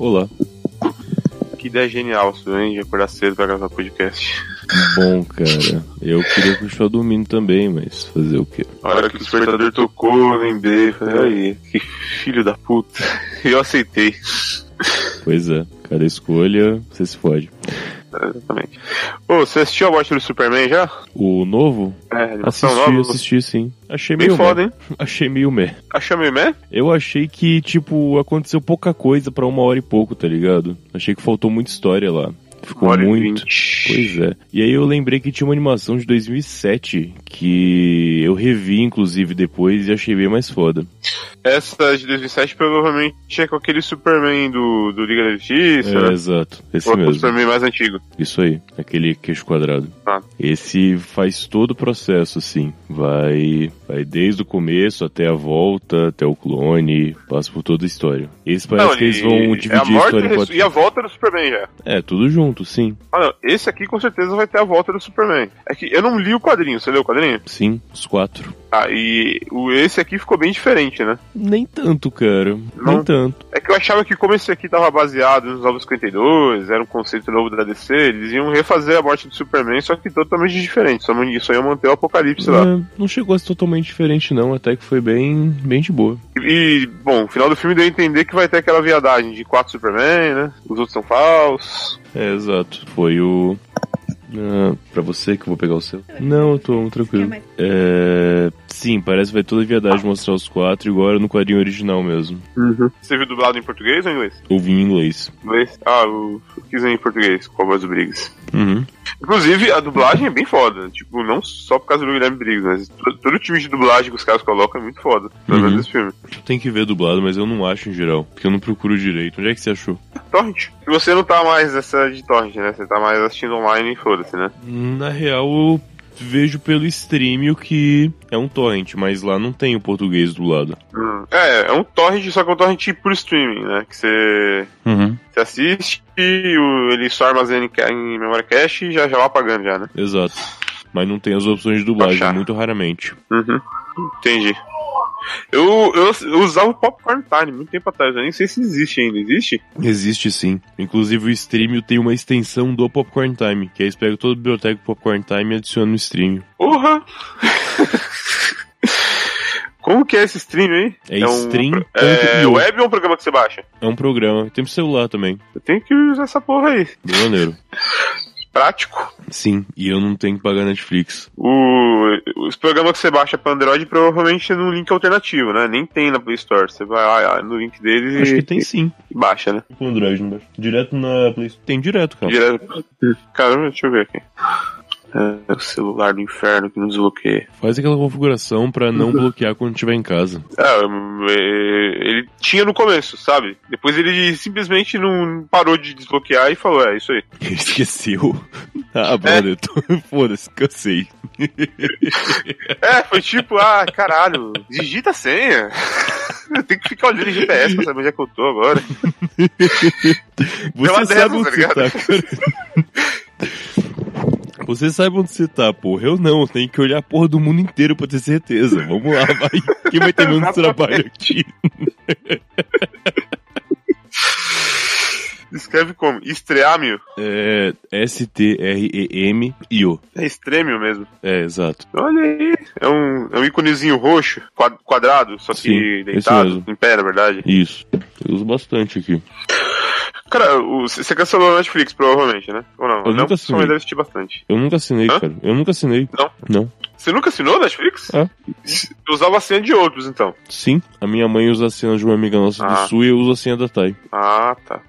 Olá. Que ideia genial sua, hein? De acordar cedo pra gravar podcast. Bom, cara, eu queria continuar dormindo também, mas fazer o quê? A hora que o despertador tocou, eu lembrei. Falei, aí, que filho da puta. E eu aceitei. Pois é, cada escolha, você se fode. Exatamente. Ô, você assistiu a morte do Superman já? O novo? É, Assisti, nova? assisti sim. Achei meio foda, hein? Achei meio meh. Achou meio meh? Eu achei que, tipo, aconteceu pouca coisa pra uma hora e pouco, tá ligado? Achei que faltou muita história lá. Ficou muito. vinte. Pois é. E aí eu lembrei que tinha uma animação de 2007 que eu revi, inclusive, depois e achei bem mais foda. Essa de 2007 provavelmente é com aquele Superman do, do Liga da Justiça, É, né? exato. Esse Ou com o mesmo. Superman mais antigo. Isso aí, aquele queixo quadrado. Ah. Esse faz todo o processo, assim. Vai, vai desde o começo até a volta, até o clone, passa por toda a história. Esse parece Não, que eles vão é a dividir a, morte história em e quatro. e a volta do Superman já. É, tudo junto, sim. Ah, não. Esse aqui com certeza vai ter a volta do Superman. É que eu não li o quadrinho, você leu o quadrinho? Sim, os quatro. Ah, e o, esse aqui ficou bem diferente, né? Nem tanto, cara. Não? Nem tanto. É que eu achava que como esse aqui tava baseado nos Novos 52, era um conceito novo da DC, eles iam refazer a morte do Superman, só que totalmente diferente. Só, só iam manter o apocalipse lá. É, não chegou a ser totalmente diferente, não. Até que foi bem, bem de boa. E, bom, o final do filme deu a entender que vai ter aquela viadagem de quatro Superman, né? Os outros são falsos. É, exato. Foi o. Ah, pra você que eu vou pegar o seu? Não, eu tô tranquilo. É. Sim, parece que vai toda a viadagem mostrar os quatro, igual era no quadrinho original mesmo. Você viu dublado em português ou em inglês? Ouvi em inglês. Inglês? Ah, eu quis ver em português, com a voz do Briggs. Uhum. Inclusive, a dublagem é bem foda. Tipo, não só por causa do Guilherme Briggs, mas todo, todo o time de dublagem que os caras colocam é muito foda. Pelo Uhum. menos esse filme. Tem que ver dublado, mas eu não acho em geral. Porque eu não procuro direito. Onde é que você achou? Torrent. Você não tá mais nessa de Torrent, né? Você tá mais assistindo online e foda-se, né? Na real, eu vejo pelo stream o que é um torrent, mas lá não tem o português do lado. Hum. É, é um Torrent, só que é um Torrent por streaming, né? Que você. Uhum. Você assiste, ele só armazena em, memória cache e já, já vai apagando já, né? Exato. Mas não tem as opções de dublagem, Baixar. muito raramente. Uhum. Entendi. Eu, eu, eu usava o Popcorn Time muito tempo atrás, eu nem sei se existe ainda. Existe? Existe sim. Inclusive o stream tem uma extensão do Popcorn Time, que aí você pega toda a biblioteca do Popcorn Time e adiciona no stream. Porra! Como que é esse stream aí? É um, stream.io. É web ou é um programa que você baixa? É um programa. Tem pro celular também. Eu tenho que usar essa porra aí. Maneiro. Prático. Sim, e eu não tenho que pagar Netflix. O, os programas que você baixa pra Android provavelmente é num link alternativo, né? Nem tem na Play Store. Você vai lá no link deles Acho e, que tem sim. e baixa, né? Com Android, não baixa. Direto na Play Store. Tem direto, cara. Direto. Caramba, deixa eu ver aqui. É, o celular do inferno que não desbloqueia. Faz aquela configuração pra não bloquear quando estiver em casa. É, é, ele tinha no começo, sabe? Depois ele simplesmente não parou de desbloquear e falou, é isso aí. Ele esqueceu. Ah, brother, tô... foda-se, cansei. É, foi tipo, ah, caralho, digita a senha. Eu tenho que ficar olhando em GPS pra saber onde é que eu tô agora. Você Pela sabe dessas, onde tá você ligado? tá, cara. Você sabe onde você tá, porra. Eu não, tenho que olhar a porra do mundo inteiro pra ter certeza. Vamos lá, vai. Quem vai ter menos trabalho aqui? Escreve como? Estreamio? É. S-T-R-E-M-I-O. É extrêmio mesmo. É, exato. Olha aí. É um, é um íconezinho roxo, quad- quadrado, só que Sim, deitado, em pé, na verdade. Isso. Eu uso bastante aqui. Cara, você cancelou a Netflix, provavelmente, né? Ou não? Eu não, nunca só deve assinei. assistir bastante. Eu nunca assinei, Hã? cara. Eu nunca assinei. Não? Não. Você nunca assinou Netflix? É. Eu usava a senha de outros, então. Sim, a minha mãe usa a senha de uma amiga nossa do Ah. sul e eu uso a senha da Thay. Ah, tá.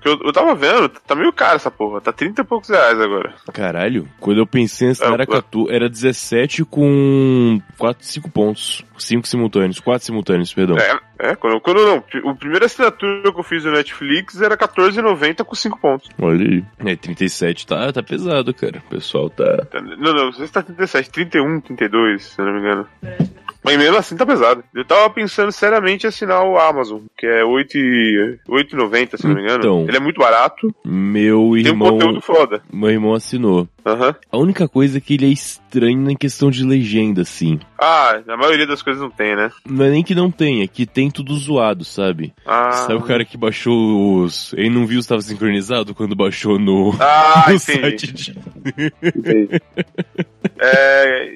Porque Eu, eu tava vendo, tá meio caro essa porra. Tá 30 e poucos reais agora. Caralho, quando eu pensei nessa É, era, pô. 14, era 17 com 4, 5 pontos. 5 simultâneos, 4 simultâneos, perdão. É, é quando, quando não. O primeiro assinatura que eu fiz no Netflix era R$14,90 com 5 pontos. Olha aí. É, 37 tá, tá pesado, cara. O pessoal tá. Não, não, não sei se tá 37, 31, 32, se eu não me engano. Mas mesmo assim tá pesado. Eu tava pensando seriamente em assinar o Amazon, que é 8 e- 8,90, se não me engano. Então. Ele é muito barato, Meu tem um irmão, conteúdo foda. meu irmão assinou. Aham. A única coisa é que ele é estranho na questão de legenda, assim. Ah, na maioria das coisas não tem, né? Não é nem que não tem, é que tem tudo zoado, sabe? Ah, Sabe o cara que baixou os. Ele não viu se estava sincronizado quando baixou no, Ah, no entendi. site de. entendi. É,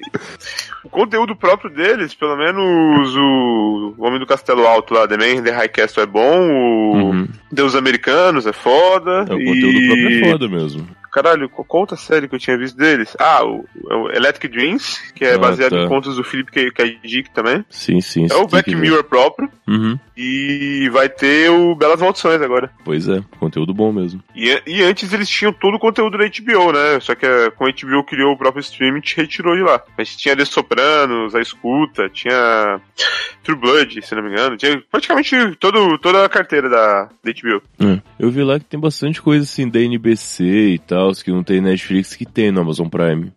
o conteúdo próprio deles, pelo menos o, o Homem do Castelo Alto lá, The Man in the High Castle é bom, o Uhum. Deus Americanos é foda. É, o e... conteúdo próprio é foda mesmo. Caralho, qual outra série que eu tinha visto deles? Ah, o, o Electric Dreams, que é Ah, baseado tá. em contos do Philip K. Dick também. Sim, sim. É o Black. Mirror próprio. Uhum. E vai ter o Belas Maldições agora. Pois é, conteúdo bom mesmo. E, e antes eles tinham todo o conteúdo da HBO, né? Só que eh, com a HBO criou o próprio streaming te retirou de lá. A gente tinha The Sopranos, A Escuta, tinha True Blood, se não me engano. Tinha praticamente todo, toda a carteira da, da HBO. É. Eu vi lá que tem bastante coisa assim da NBC e tal, que não tem Netflix, que tem no Amazon Prime.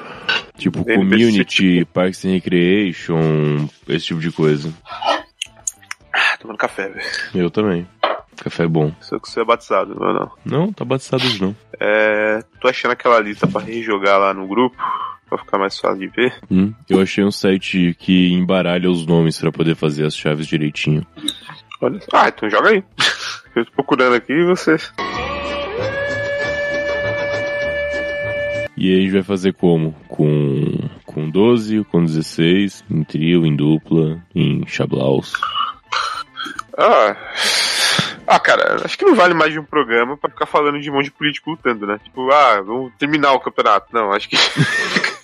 Tipo NBC, Community, Parks and Recreation, esse tipo de coisa. Tomando café, velho. Eu também. Café é bom. Só que você é batizado, não, não. Não, tá batizado hoje não. É, tô achando aquela lista pra rejogar lá no grupo, pra ficar mais fácil de ver. Hum, eu achei um site que embaralha os nomes pra poder fazer as chaves direitinho. Olha. Ah, então joga aí. Eu tô procurando aqui e você. E aí a gente vai fazer como? Com, com 12, com 16, em trio, em dupla, em chablaus. Ah. Ah, cara, acho que não vale mais de um programa pra ficar falando de um monte de político lutando, né? Tipo, ah, vamos terminar o campeonato. Não, acho que.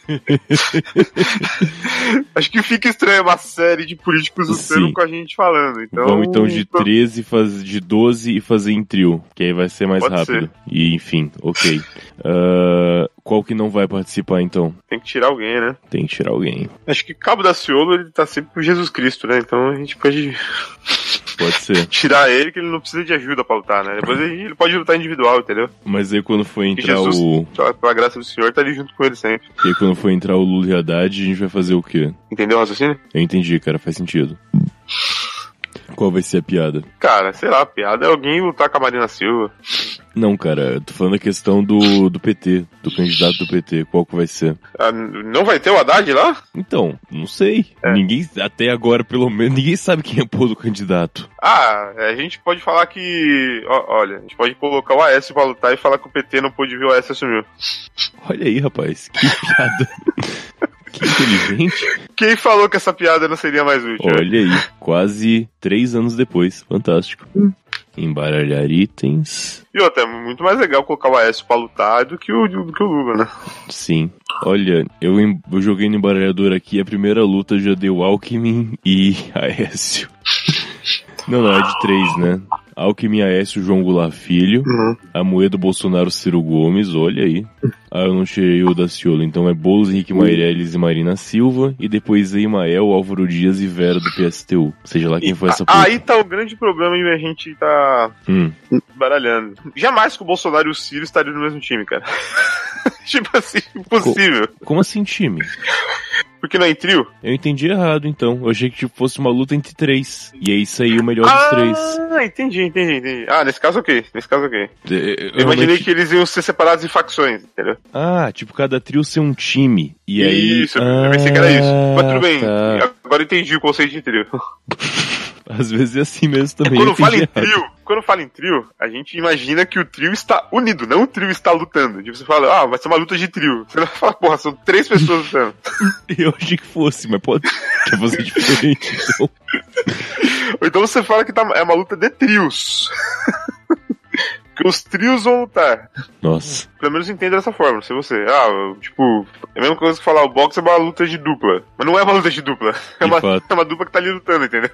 acho que fica estranho uma série de políticos lutando com a gente falando. Então, Vamos então de 13 fazer de 12 e fazer em trio, que aí vai ser mais Pode rápido. E enfim, ok. Ah, qual que não vai participar então? Tem que tirar alguém, né? Tem que tirar alguém. Acho que Cabo da Ciolo ele tá sempre com Jesus Cristo, né? Então a gente pode Pode ser. tirar ele que ele não precisa de ajuda pra lutar, né? Depois ele ele pode lutar individual, entendeu? Mas aí quando for E entrar Jesus, o. pela graça do Senhor, tá ali junto com ele sempre. E aí quando for entrar o Lula e Haddad, a gente vai fazer o quê? Entendeu o raciocínio? Eu entendi, cara, faz sentido. Qual vai ser a piada? Cara, sei lá, a piada é alguém lutar com a Marina Silva. Não, cara, eu tô falando a questão do, do PT, do candidato do PT, qual que vai ser? Ah, não vai ter o Haddad lá? Então, não sei. É. Ninguém, até agora, pelo menos, ninguém sabe quem é pô do candidato. Ah, a gente pode falar que. ó, olha, a gente pode colocar o Aécio pra lutar e falar que o PT não pôde ver o Aécio assumiu. Olha aí, rapaz, que piada. que inteligente. Quem falou que essa piada não seria mais útil? Olha aí, quase três anos depois. Fantástico. Embaralhar itens. E outra, é muito mais legal colocar o Aécio pra lutar do que o, do que o Lula, né? Sim. Olha, eu, em- eu joguei no embaralhador aqui, a primeira luta já deu Alckmin e Aécio. Não, não, é de três, né? Alckmin, Aécio, João Goulart Filho. A moeda Bolsonaro, Ciro Gomes, olha aí. Ah, eu não tirei o da Ciolo, então é Boulos, Henrique Meirelles e Marina Silva. E depois Emael, Álvaro Dias e Vera do PSTU. Seja lá quem for essa Ah, puta. Aí tá o grande problema e a gente tá Hum, baralhando. Jamais que o Bolsonaro e o Ciro estariam no mesmo time, cara. tipo assim, impossível. como assim, time? Porque não é em trio? Eu entendi errado, então. Eu achei que tipo, fosse uma luta entre três. E aí saiu o melhor dos três. Ah, entendi, entendi, entendi. Ah, nesse caso ok. Nesse caso ok. Eu Eu imaginei que eles iam ser separados em facções, entendeu? Ah, tipo, cada trio ser um time. E aí. Isso, eu pensei que era isso. Mas tudo bem, tá. agora entendi o conceito de trio. Às vezes é assim mesmo também. quando eu fala em errado. trio, quando fala em trio, a gente imagina que o trio está unido, não o trio está lutando. Tipo, você fala, ah, vai ser uma luta de trio. Você não fala, porra, são três pessoas lutando. Eu achei que fosse, mas pode. Quer fazer diferente, então. Ou então você fala que tá, é uma luta de trios. Porque os trios vão lutar. Nossa. Pelo menos entenda dessa forma, se você. Ah, tipo, é a mesma coisa que falar o boxe é uma luta de dupla. Mas não é uma luta de dupla. É uma, é uma dupla que tá ali lutando, entendeu?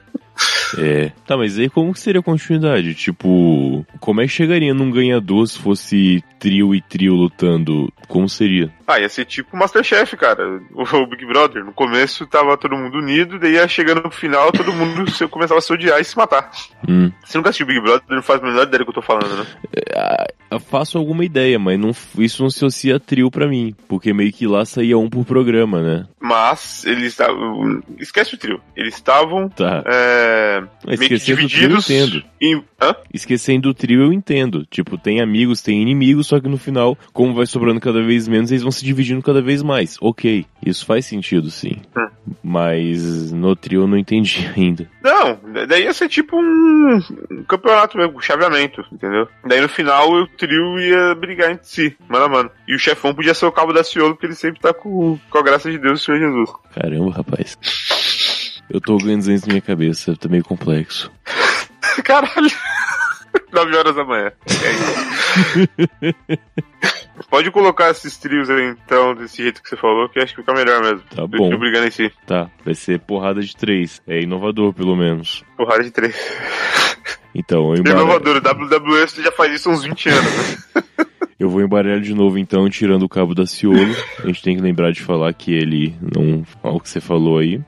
É. Tá, mas aí como que seria a continuidade? Tipo, como é que chegaria num ganhador se fosse trio e trio lutando? Como seria? Ah, ia ser tipo Masterchef, cara. O Big Brother. No começo tava todo mundo unido, daí ia chegando no final, todo mundo se- começava a se odiar e se matar. Hum. Você nunca assistiu Big Brother, não faz a menor ideia do que eu tô falando, né? Ah, Eu faço alguma ideia, mas não, isso não se associa a trio pra mim. Porque meio que lá saía um por programa, né? Mas eles estavam. Esquece o trio. Eles estavam. Tá. É, Esquecendo do trio, eu entendo. Em... Esquecendo do trio, eu entendo. Tipo, tem amigos, tem inimigos, só que no final, como vai sobrando cada vez menos, eles vão se dividindo cada vez mais. Ok, isso faz sentido, sim. Hum. Mas no trio eu não entendi ainda. Não, daí ia ser tipo um, um campeonato mesmo, um chaveamento, entendeu? Daí no final o trio ia brigar entre si, mano a mano. E o chefão podia ser o cabo da Ciolo, porque ele sempre tá com, com a graça de Deus, o Senhor Jesus. Caramba, rapaz. Eu tô organizando isso na minha cabeça, tá meio complexo. Caralho. 9 horas da manhã. É isso. Pode colocar esses trios aí, então, desse jeito que você falou, que acho que fica melhor mesmo. Tá bom. brigando em si. Tá, vai ser porrada de três. É inovador, pelo menos. Porrada de três. Então, eu, É embara... inovador. O WWE já faz isso há uns 20 anos. eu vou embaralhar de novo, então, tirando o cabo da Ciolo. A gente tem que lembrar de falar que ele não. Olha o que você falou aí.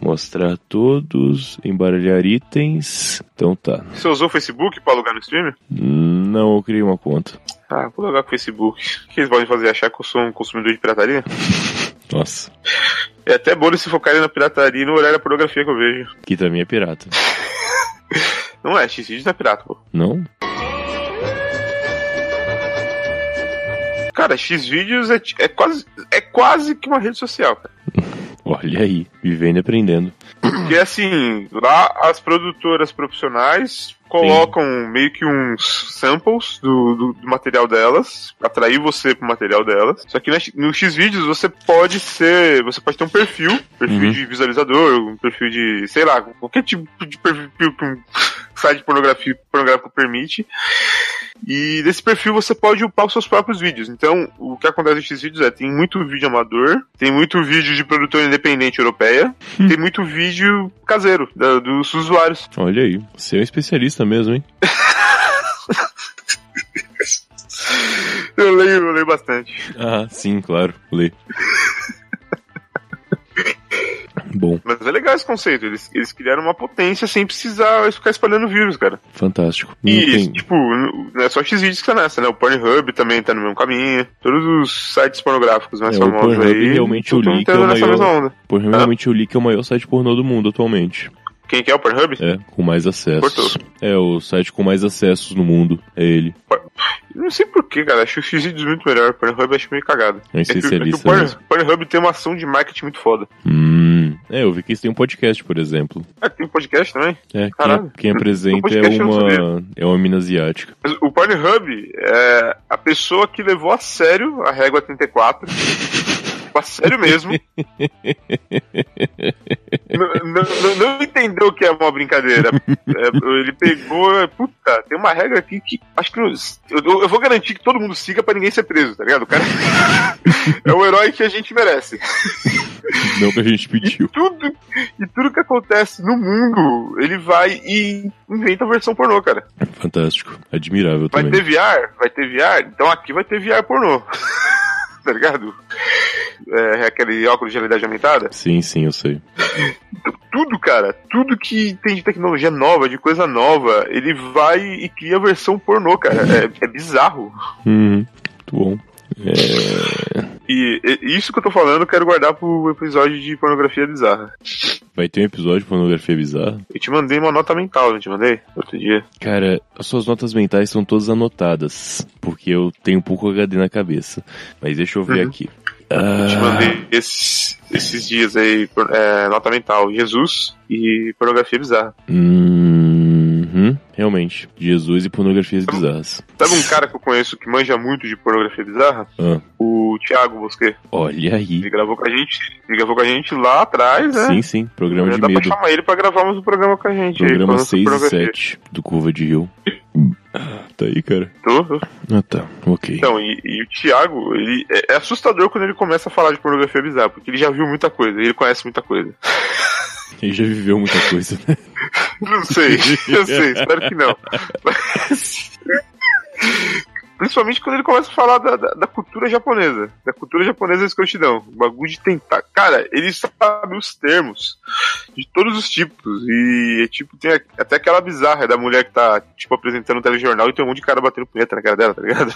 Mostrar todos, embaralhar itens. Então tá. Você usou o Facebook pra alugar no stream? Não, eu criei uma conta. Ah, vou alugar com o Facebook. O que eles podem fazer? Achar que eu sou um consumidor de pirataria? Nossa, É até bom eles se focarem na pirataria e no horário da pornografia que eu vejo. aqui também é pirata. Não é, X-Videos não é pirata, pô. Não? Cara, X-Videos é, é, quase, é quase que uma rede social, cara. Olha aí, vivendo e aprendendo. Porque assim, lá as produtoras profissionais colocam meio que uns samples do, do, do material delas, atrair você pro material delas. Só que no Xvideos você pode ser, você pode ter um perfil, perfil Uhum. de visualizador, um perfil de, sei lá, qualquer tipo de perfil que um site de pornografia pornográfico permite. E desse perfil você pode upar os seus próprios vídeos. Então, o que acontece no Xvideos é, tem muito vídeo amador, tem muito vídeo de produtora independente europeia, tem muito vídeo caseiro da- dos usuários. Olha aí, você é um especialista mesmo, hein? Eu leio, eu leio bastante. Ah, sim, claro, lê. Bom, Mas é legal esse conceito. Eles, eles criaram uma potência sem precisar ficar espalhando vírus, cara. fantástico. E, tem- tipo, não é só Xvideos que tá nessa, né? O Pornhub também tá no mesmo caminho. Todos os sites pornográficos mais É, o famosos Pornhub aí. realmente que é o maior- mesma onda. Por realmente li que é o maior site pornô do mundo atualmente. Quem que é o Pornhub? É, com mais acessos. Cortou. É, o site com mais acessos no mundo. É ele. Não sei porquê, cara. Acho o Xvideos muito melhor. O Pornhub acho meio cagado. É um É que, é que o especialista. Pornhub tem uma ação de marketing muito foda. Hum. É, eu vi que eles têm um podcast, por exemplo. Ah, tem podcast também? É, Caralho. quem, quem apresenta é uma, é uma mina asiática. Mas o Pornhub é a pessoa que levou a sério a régua 34. a sério mesmo. não, não- não- entendeu que é uma brincadeira. É, ele pegou. Puta, tem uma regra aqui que. Acho que. Eu, eu vou garantir que todo mundo siga pra ninguém ser preso, tá ligado? O cara é o herói que a gente merece. Não que a gente pediu. Tudo, e tudo que acontece no mundo, ele vai e inventa a versão pornô, cara. Fantástico. Admirável Vai também. ter VR? Vai ter VR? Então aqui vai ter VR pornô. tá ligado? É, aquele óculos de realidade aumentada. Sim, sim, eu sei. Tudo, cara, tudo que tem de tecnologia nova, de coisa nova, ele vai e cria a versão pornô, cara. É, é bizarro. Uhum. Muito bom. É, E, e isso que eu tô falando, eu quero guardar pro episódio de pornografia bizarra. Vai ter um episódio de pornografia bizarra? Eu te mandei uma nota mental, não te mandei? Outro dia. Cara, as suas notas mentais são todas anotadas, porque eu tenho um pouco HD na cabeça. Mas deixa eu ver Uhum. aqui. Eu te Ah, mandei esses, esses dias aí, é, nota mental, Jesus e pornografia bizarra. Uhum, realmente. Jesus e pornografias bizarras. Sabe um cara que eu conheço que manja muito de pornografia bizarra? Ah, O Thiago Bosquet. olha aí. Ele gravou com a gente. Ele gravou com a gente lá atrás, né? Sim, sim. Programa de dá pra medo. chamar ele pra gravarmos um programa com a gente. aí, Programa falando 6 sobre e pornografia. 7 do Curva de Rio. Tá aí, cara? Tô, tô. Ah, tá. Ok. Então, e, e o Thiago, ele é, é assustador quando ele começa a falar de pornografia bizarra, porque ele já viu muita coisa, ele conhece muita coisa. Ele já viveu muita coisa, né? Não sei, eu sei, espero que não. Mas... Principalmente quando ele começa a falar da, da, da, cultura japonesa. Da cultura japonesa da escrotidão. O bagulho de tentar. Cara, ele sabe os termos de todos os tipos. E, tipo, tem até aquela bizarra da mulher que tá, tipo, apresentando o telejornal e tem um monte de cara batendo punheta na cara dela, tá ligado?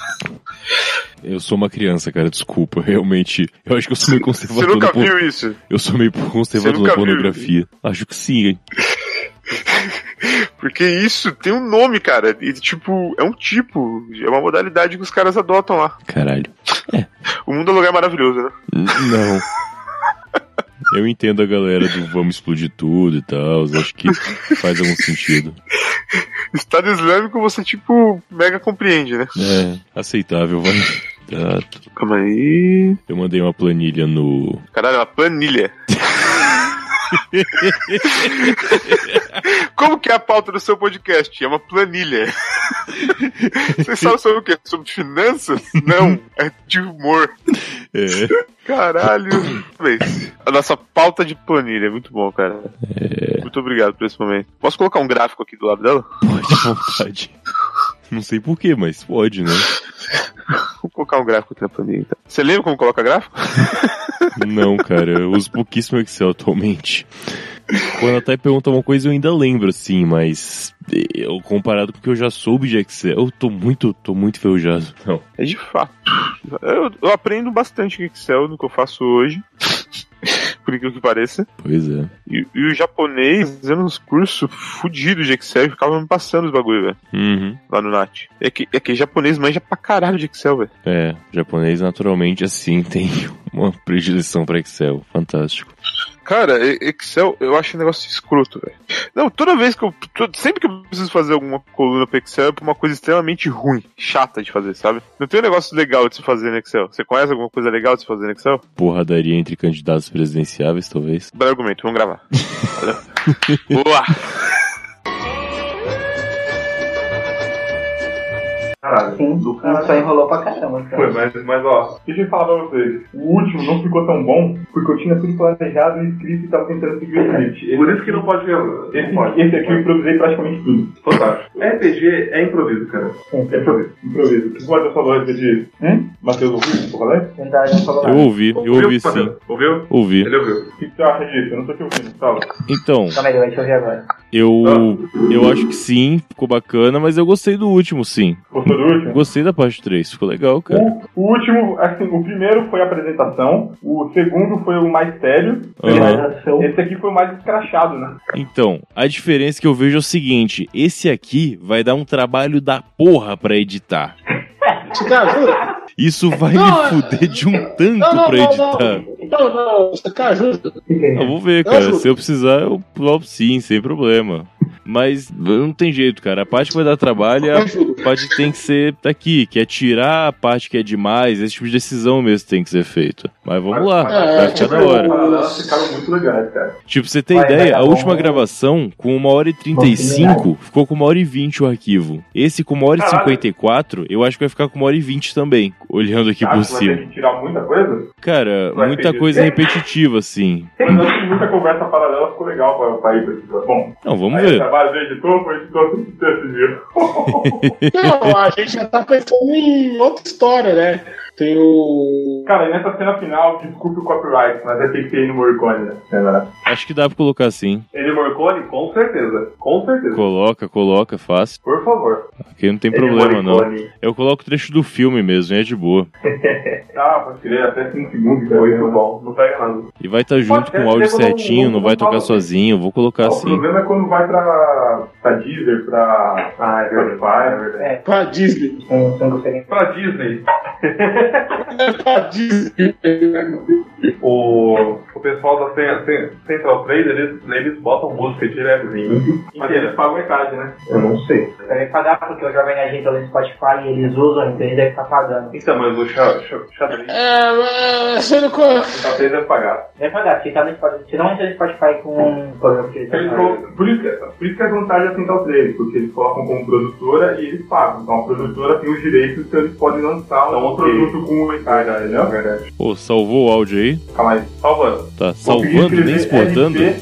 Eu sou uma criança, cara, desculpa. Realmente. Eu acho que eu sou meio conservador. Você nunca viu isso? Eu sou meio conservador na pornografia. Acho que sim, hein? Porque isso tem um nome, cara. E, tipo, é um tipo. É uma modalidade que os caras adotam lá. Caralho. É. O mundo é um lugar maravilhoso, né? Não. Eu entendo a galera do vamos explodir tudo e tal. Acho que faz algum sentido. Estado Islâmico você, tipo, mega compreende, né? É, aceitável, vai. Exato. Calma aí. Eu mandei uma planilha no. Caralho, uma planilha. Como que é a pauta do seu podcast? É uma planilha. Você sabe sobre o quê? Sobre finanças? Não, é de humor. É. Caralho. A nossa pauta de planilha, é muito bom, cara. É. Muito obrigado por esse momento. Posso colocar um gráfico aqui do lado dela? Pode, à vontade. Não sei porquê, mas pode, né? Colocar um gráfico aqui planilha. Então. Você lembra como coloca gráfico? Não, cara, eu uso pouquíssimo Excel atualmente. Quando a Thay pergunta uma coisa, eu ainda lembro, assim, mas eu, comparado com o que eu já soube de Excel, eu tô muito, tô muito enferrujado. Não. É de fato. Eu, eu aprendo bastante Excel no que eu faço hoje. Por incrível que pareça. Pois é. E, e o japonês fazendo uns cursos fudidos de Excel e ficava me passando os bagulho, velho. Uhum. Lá no NAT. É que, é que japonês manja pra caralho de Excel, velho. É, japonês naturalmente assim tem uma predileção pra Excel. Fantástico. Cara, Excel eu acho um negócio escroto, velho. Não, toda vez que eu. Sempre que eu preciso fazer alguma coluna pro Excel é pra uma coisa extremamente ruim, chata de fazer, sabe? Não tem um negócio legal de se fazer no Excel. Você conhece alguma coisa legal de se fazer no Excel? Porradaria entre candidatos presidenciáveis, talvez. Bom argumento, vamos gravar. Boa! Caralho. Sim, do cara. Só enrolou pra caramba, cara. Foi, mas, mas ó, deixa eu falar pra vocês. O último não ficou tão bom porque eu tinha tudo planejado e escrito e tava tentando seguir o script. Por isso que não pode ver. Esse, esse aqui eu improvisei praticamente tudo. Fantástico. RPG é improviso, cara. Sim, é improviso. Improviso. O que você falou a respeito disso? Hum? Matheus ouviu o eu falei? Verdade, não falou Eu nada. ouvi, eu ouvi sim. Ouviu? Ouvi. Ele ouviu. O que você acha disso? Eu não tô te ouvindo. Fala. Então, Calma aí, deixa eu ver agora. eu, eu acho que sim, ficou bacana, mas eu gostei do último, sim. Gostou do último? Gostei da parte 3, ficou legal, cara. O, o último, assim, o primeiro foi a apresentação, o segundo foi o mais sério. Realização. esse aqui foi o mais escrachado, né? Então, a diferença que eu vejo é o seguinte: esse aqui vai dar um trabalho da porra pra editar. Você tá jura? Isso vai Não, me é- fuder de um tanto Não, não, pra não, editar. não. Então, não, você tá ajuda. Eu vou ver, cara. Se eu precisar, eu topo sim, sem problema. Mas não tem jeito, cara. A parte que vai dar trabalho é a parte que tem que ser daqui, que é tirar a parte que é demais. Esse tipo de decisão mesmo tem que ser feita. Mas vamos lá, É, vai ficar tipo, da hora. Ficaram muito legais, cara. Tipo, você tem Vai, vai ideia, dar a bom, última né? gravação, com uma hora e 35, ficou com uma hora e 20 o arquivo. Esse com uma hora e Caralho. 54, eu acho que vai ficar com uma hora e 20 também, olhando aqui por vai ter cima. que tirar muita coisa, Cara, Vai muita perder. coisa repetitiva, assim. mas eu acho que muita conversa paralela ficou legal pra, pra ir. Bom, Não, vamos ver. Trabalho do editor foi o editor que decidiu. Não, a gente já tá pensando em outra história, né? Tem o. Cara, e nessa cena final, desculpe o copyright, mas vai ter que ter Ennio Morricone, né? Cena. Acho que dá pra colocar assim. Ele Morcone, com certeza. Com certeza. Coloca, coloca, fácil. Por favor. Aqui não tem Ennio problema, não. Eu coloco o trecho do filme mesmo, é de boa. Ah, pode crer, até 5 segundos. né? Muito bom. Não pega nada. E vai estar junto com o áudio certinho, não vai tocar sozinho. Vou colocar O assim. problema é quando vai pra, pra Deezer, pra Ah, é. Spotify, é. É, Pra Disney. sem diferença. Pra Disney, Pra Disney. o, o pessoal da Cen- Cen- Central 3, eles, eles botam música diretozinho. Mas eles pagam metade, né? Eu não sei. Deve pagar porque o Jovem Nerd entra no Spotify e eles usam, então ele deve estar pagando. Então, mas o xa- xa- xadrez, É, mas você não. Central 3 deve pagar. Deve pagar, se tá no Spotify. Se não entra no Spotify com o programa que ele tá Eles fazendo. colocam- por, isso que, por isso que a vantagem é Central 3, porque eles colocam como produtora e eles pagam. Então a produtora tem os direitos, então eles podem lançar um Então, ok. produto com metade, entendeu? Verdade. Pô, salvou o áudio aí? Calma aí. Salvando. Tá salvando, nem exportando? LP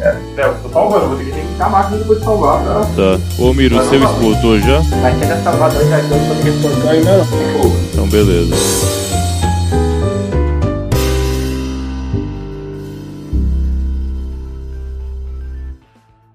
É, eu tô salvando, vou ter que linkar a máquina depois de salvar pra. Tá. Ô, Miro, o seu exportou já? Mas ainda salvar dois arquivos sobre Não, ainda. Então, beleza.